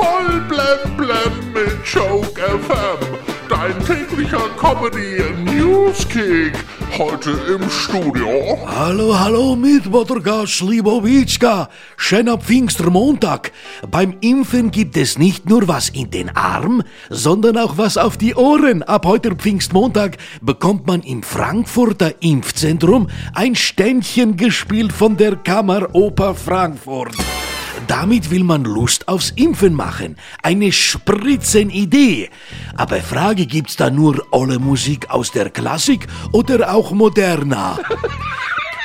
Voll blem blem mit Joke FM. Dein täglicher Comedy Newskick. Heute im Studio. Hallo, hallo Mitmotorka Slibowitschka. Schöner Pfingstermontag. Beim Impfen gibt es nicht nur was in den Arm, sondern auch was auf die Ohren. Ab heute Pfingstmontag bekommt man im Frankfurter Impfzentrum ein Ständchen gespielt von der Kammeroper Frankfurt. Damit will man Lust aufs Impfen machen. Eine Spritzenidee. Aber Frage, gibt's da nur olle Musik aus der Klassik oder auch moderner?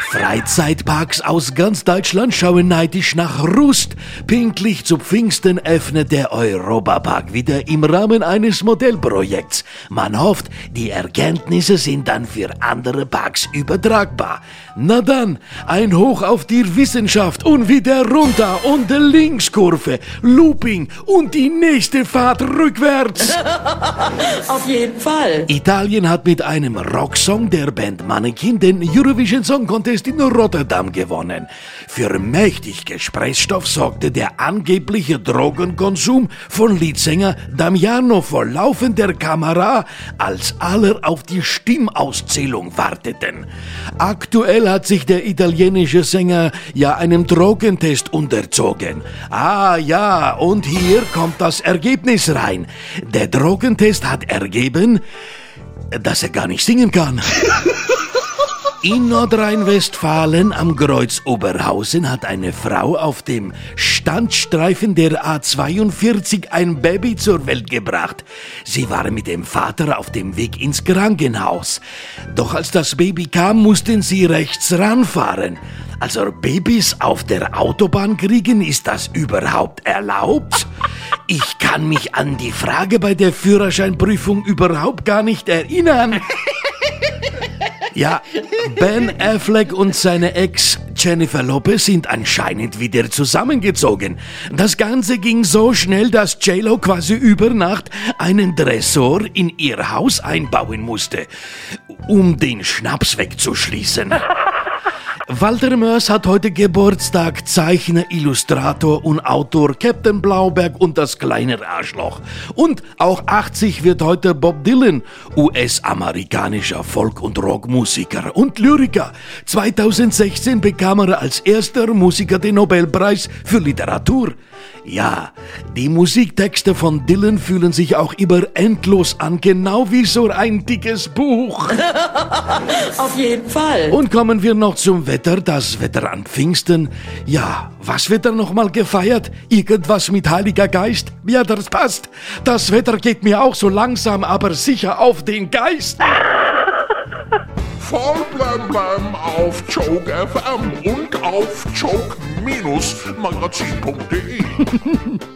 Freizeitparks aus ganz Deutschland schauen neidisch nach Rust. Pinklich zu Pfingsten öffnet der Europapark wieder im Rahmen eines Modellprojekts. Man hofft, die Erkenntnisse sind dann für andere Parks übertragbar. Na dann, ein Hoch auf die Wissenschaft und wieder runter und die Linkskurve, Looping und die nächste Fahrt rückwärts. Auf jeden Fall. Italien hat mit einem Rocksong der Band Mannequin den Eurovision Song Contest in Rotterdam gewonnen. Für mächtig Gesprächsstoff sorgte der angebliche Drogenkonsum von Leadsänger Damiano vor laufender Kamera, als alle auf die Stimmauszählung warteten. Aktuell hat sich der italienische Sänger ja einem Drogentest unterzogen. Ah ja, und hier kommt das Ergebnis rein. Der Drogentest hat ergeben, dass er gar nicht singen kann. In Nordrhein-Westfalen am Kreuz Oberhausen hat eine Frau auf dem Standstreifen der A42 ein Baby zur Welt gebracht. Sie war mit dem Vater auf dem Weg ins Krankenhaus. Doch als das Baby kam, mussten sie rechts ranfahren. Also Babys auf der Autobahn kriegen, ist das überhaupt erlaubt? Ich kann mich an die Frage bei der Führerscheinprüfung überhaupt gar nicht erinnern. Ja, Ben Affleck und seine Ex Jennifer Lopez sind anscheinend wieder zusammengezogen. Das Ganze ging so schnell, dass JLo quasi über Nacht einen Dressor in ihr Haus einbauen musste, um den Schnaps wegzuschließen. Walter Mörs hat heute Geburtstag, Zeichner, Illustrator und Autor Captain Blauberg und das kleine Arschloch. Und auch 80 wird heute Bob Dylan, US-amerikanischer Folk- und Rockmusiker und Lyriker. 2016 bekam er als erster Musiker den Nobelpreis für Literatur. Ja, die Musiktexte von Dylan fühlen sich auch immer endlos an, genau wie so ein dickes Buch. Auf jeden Fall. Und kommen wir noch zum Wetter, das Wetter an Pfingsten. Ja, was wird da nochmal gefeiert? Irgendwas mit Heiliger Geist? Ja, das passt. Das Wetter geht mir auch so langsam, aber sicher auf den Geist. Voll blem auf Joke FM und auf joke-magazin.de.